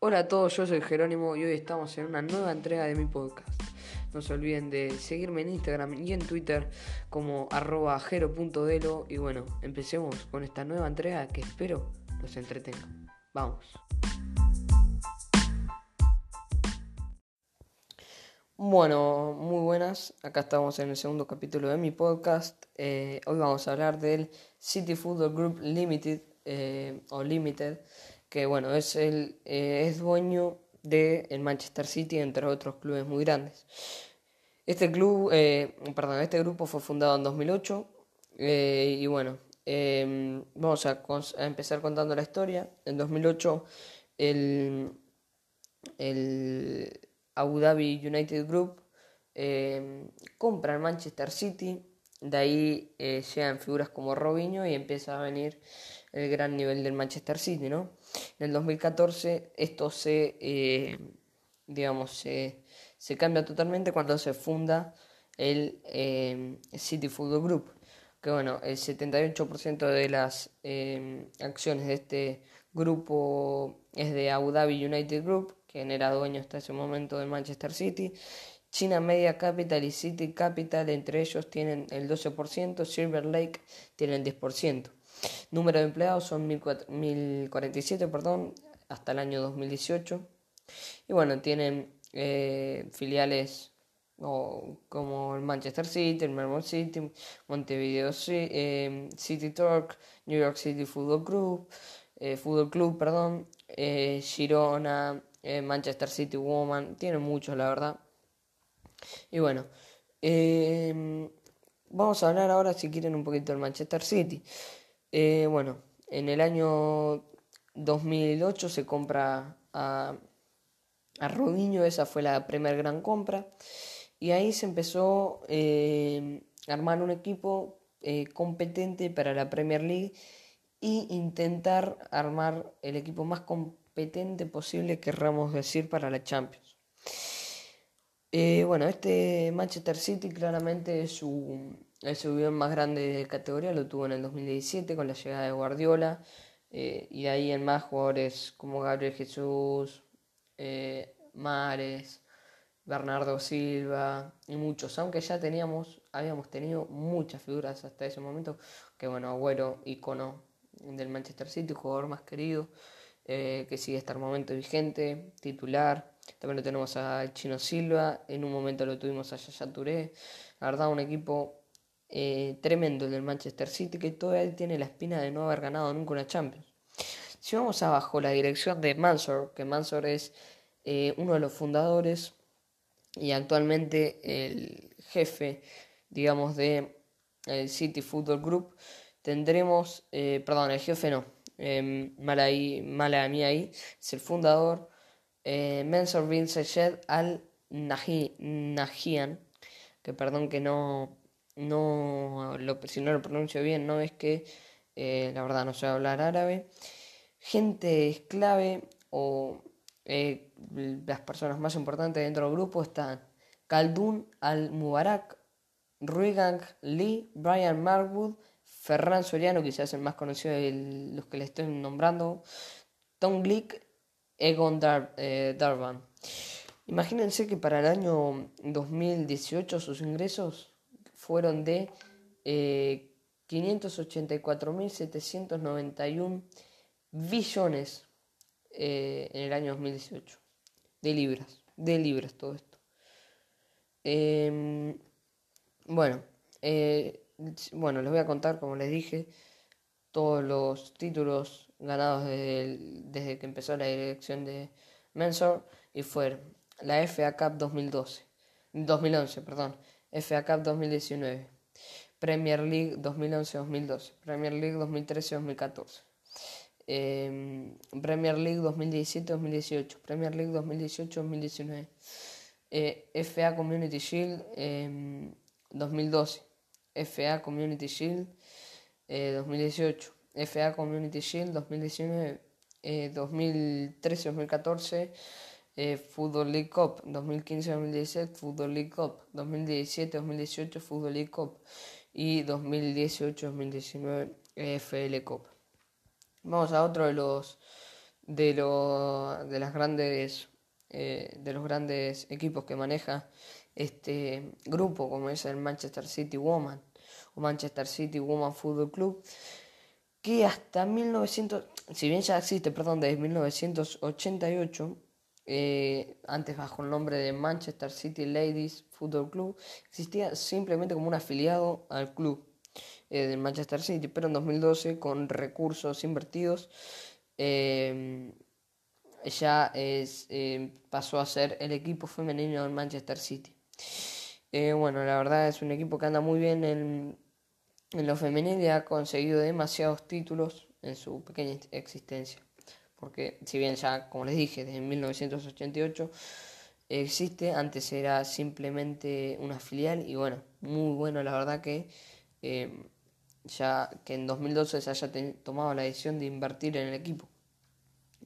Hola a todos, yo soy Jerónimo y hoy estamos en una nueva entrega de mi podcast. No se olviden de seguirme en Instagram y en Twitter como arroba jero.delo y bueno, empecemos con esta nueva entrega que espero los entretenga. Vamos. Bueno, muy buenas. Acá estamos en el segundo capítulo de mi podcast. Eh, hoy vamos a hablar del City Football Group Limited eh, o Limited que bueno, es, el, eh, es dueño del el Manchester City, entre otros clubes muy grandes. Este club, eh, perdón, este grupo fue fundado en 2008 eh, y bueno, em, vamos a, empezar contando la historia. En 2008 el, el Abu Dhabi United Group em, compra el Manchester City, de ahí llegan figuras como Robinho y empieza a venir el gran nivel del Manchester City, ¿no? En el 2014 esto se, eh, digamos, se, cambia totalmente cuando se funda el eh, City Football Group, que bueno, el 78% de las eh, acciones de este grupo es de Abu Dhabi United Group, quien era dueño hasta ese momento de Manchester City. China Media Capital y City Capital, entre ellos, tienen el 12%, Silver Lake tiene el 10%. Número de empleados son 1047 perdón, hasta el año 2018. Y bueno, tienen eh, filiales como el Manchester City, el Melbourne City, Montevideo eh, City Torque, New York City Football Club, eh, Football Club, perdón, Girona, Manchester City Woman, tienen muchos la verdad. Y bueno, vamos a hablar ahora si quieren un poquito del Manchester City. Eh, bueno, en el año 2008 se compra a, a esa fue la primera gran compra. Y ahí se empezó eh, a armar un equipo eh, competente para la Premier League e intentar armar el equipo más competente posible, querramos decir, para la Champions. Bueno, este Manchester City claramente es su el subió más grande de categoría lo tuvo en el 2017 con la llegada de Guardiola. Eh, y ahí en más jugadores como Gabriel Jesús, eh, Mares, Bernardo Silva y muchos. Aunque ya teníamos, habíamos tenido muchas figuras hasta ese momento. Que bueno, Agüero, icono del Manchester City, jugador más querido, eh, que sigue hasta el momento vigente, titular. También lo tenemos a Chino Silva, en un momento lo tuvimos a Yaya Touré. La verdad, un equipo eh, tremendo el del Manchester City que todavía tiene la espina de no haber ganado nunca una Champions. Si vamos abajo, la dirección de Mansor, que Mansor es eh, uno de los fundadores y actualmente el jefe, digamos, de el City Football Group, tendremos, eh, perdón, el jefe no, eh, mala, mía ahí, es el fundador, eh, bin Sayed al Nahian, que perdón que no, no lo, si no lo pronuncio bien, no es que eh, la verdad no sé hablar árabe. Gente es clave o eh, las personas más importantes dentro del grupo están Khaldun Al-Mubarak, Ruigang Lee, Brian Marwood, Ferran Soriano, quizás el más conocido de los que le estoy nombrando, Tom Glick, Egon eh, Darvan. Imagínense que para el año 2018 sus ingresos fueron de eh, 584.791 billones eh, en el año 2018 de libras, de libras todo esto. Em, bueno, eh, bueno, les voy a contar, como les dije, todos los títulos ganados desde, que empezó la dirección de Mensor y fueron la FA Cup 2012, 2011, perdón, FA Cup 2019, Premier League 2011-2012, Premier League 2013-2014, em, Premier League 2017-2018, Premier League 2018-2019, eh, FA Community Shield 2012, em, FA Community Shield 2018, FA Community Shield 2019, 2013-2014, eh, Football League Cup 2015-2017, Football League Cup 2017-2018, Football League Cup y 2018-2019 FL Cup. Vamos a otro de los de, lo, de las grandes eh, de los grandes equipos que maneja este grupo, como es el Manchester City Woman o Manchester City Woman Football Club, que hasta 1900, si bien ya existe, perdón, desde 1988, eh, antes bajo el nombre de Manchester City Ladies Football Club, existía simplemente como un afiliado al club eh, del Manchester City, pero en 2012 con recursos invertidos eh, ya es, pasó a ser el equipo femenino del Manchester City. bueno, la verdad es un equipo que anda muy bien en, en lo femenino y ha conseguido demasiados títulos en su pequeña existencia porque si bien ya, como les dije, desde 1988 existe, antes era simplemente una filial y bueno, muy bueno la verdad que eh, ya que en 2012 se haya tomado la decisión de invertir en el equipo.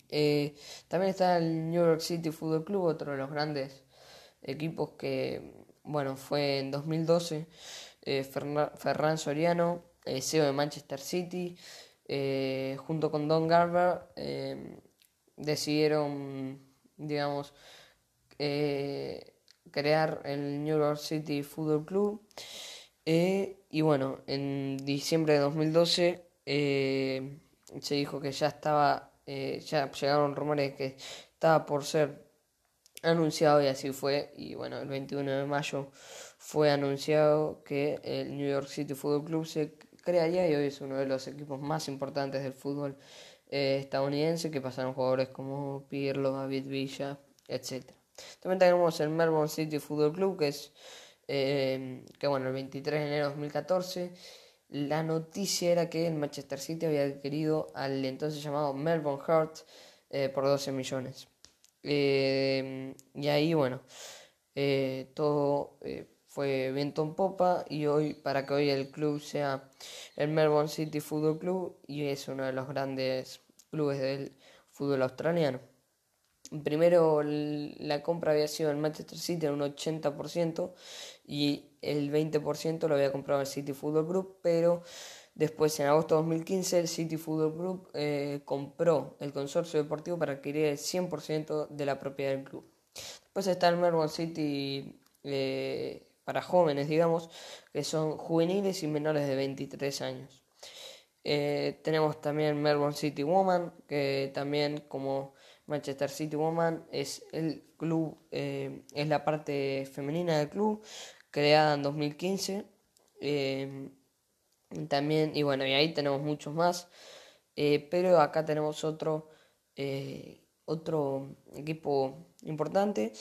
Eh, también está el New York City Football Club, otro de los grandes equipos que, bueno, fue en 2012 eh, Ferran Soriano, CEO de Manchester City, eh, junto con Don Garber, eh, decidieron, digamos, eh, crear el New York City Football Club. y bueno, en diciembre de 2012 se dijo que ya estaba, ya llegaron rumores que estaba por ser anunciado y así fue. Y bueno, el 21 de mayo fue anunciado que el New York City Football Club se crearía y hoy es uno de los equipos más importantes del fútbol eh, estadounidense que pasaron jugadores como Pirlo, David Villa, etc. También tenemos el Melbourne City Football Club que es eh, que bueno el 23 de enero de 2014 la noticia era que el Manchester City había adquirido al entonces llamado Melbourne Heart eh, por 12 millones y ahí bueno todo fue viento en popa y hoy para que hoy el club sea el Melbourne City Football Club y es uno de los grandes clubes del fútbol australiano. Primero la compra había sido en Manchester City en un 80% y el 20% lo había comprado el City Football Group, pero después en agosto de 2015 el City Football Group eh, compró el consorcio deportivo para adquirir el 100% de la propiedad del club. Después está el Melbourne City eh, para jóvenes, digamos, que son juveniles y menores de 23 años. Eh, tenemos también Melbourne City Woman, que también como Manchester City Woman es el club, eh, es la parte femenina del club, creada en 2015. Eh, también, y bueno, y ahí tenemos muchos más, pero acá tenemos otro, otro equipo importante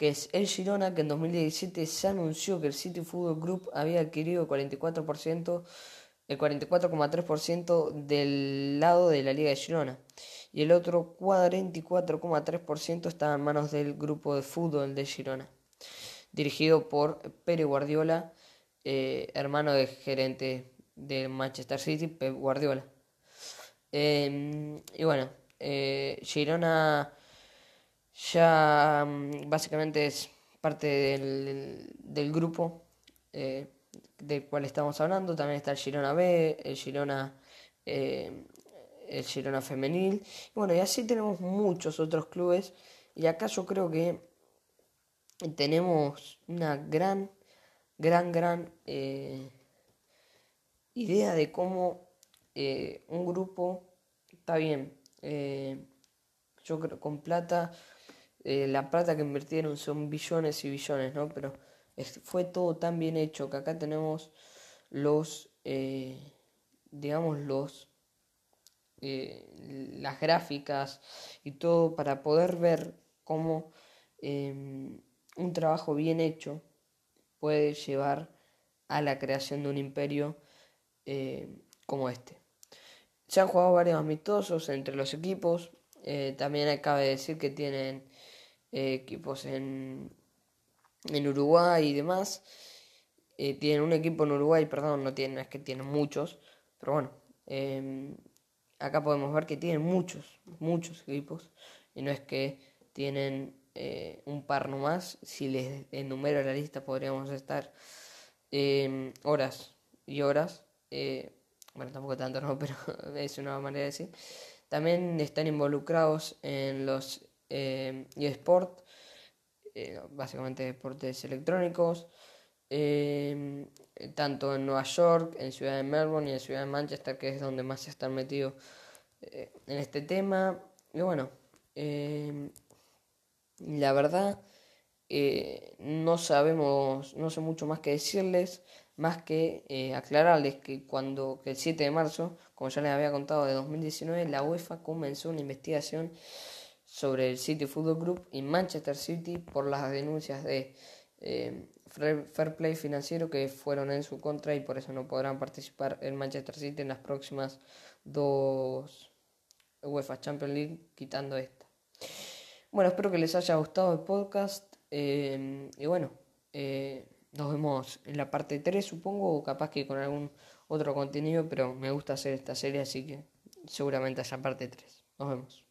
que es el Girona, que en 2017 se anunció que el City Football Group había adquirido el 44%, el 44,3% del lado de la Liga de Girona. Y el otro 44,3% estaba en manos del grupo de fútbol de Girona, dirigido por Pere Guardiola, eh, hermano del gerente de Manchester City, Pep Guardiola. Em, y bueno, eh, Girona ya mm, básicamente es parte del, grupo eh, del cual estamos hablando. También está el Girona B, el Girona, eh, el Girona Femenil. Y bueno, y así tenemos muchos otros clubes. Y acá yo creo que tenemos una gran, gran, gran idea de cómo un grupo está bien. yo creo con plata eh, la plata que invirtieron son billones y billones, ¿no? Pero fue todo tan bien hecho que acá tenemos los, eh, digamos, los, eh, las gráficas y todo para poder ver cómo em, un trabajo bien hecho puede llevar a la creación de un imperio como este. Se han jugado varios amistosos entre los equipos. también cabe decir que tienen eh, equipos en, en Uruguay y demás. Eh, tienen un equipo en Uruguay, perdón, no tienen, es que tienen muchos, pero bueno, em, acá podemos ver que tienen muchos, muchos equipos, y no es que tienen eh, un par nomás, si les enumero la lista podríamos estar em, horas y horas, bueno, tampoco tanto, no, pero es una manera de decir, También están involucrados en los eh, eSport, eh, básicamente deportes electrónicos, eh, tanto en Nueva York, en Ciudad de Melbourne y en Ciudad de Manchester, que es donde más se están metidos eh, en este tema. Y bueno, la verdad, no sabemos, no sé mucho más que decirles, más que aclararles que cuando el 7 de marzo, como ya les había contado, de 2019, la UEFA comenzó una investigación sobre el City Football Group y Manchester City por las denuncias de eh, fair play financiero que fueron en su contra y por eso no podrán participar en Manchester City en las próximas dos UEFA Champions League, quitando esta. Bueno, espero que les haya gustado el podcast eh, y bueno, eh, nos vemos en la parte 3 supongo o capaz que con algún otro contenido, pero me gusta hacer esta serie así que seguramente haya parte 3. Nos vemos.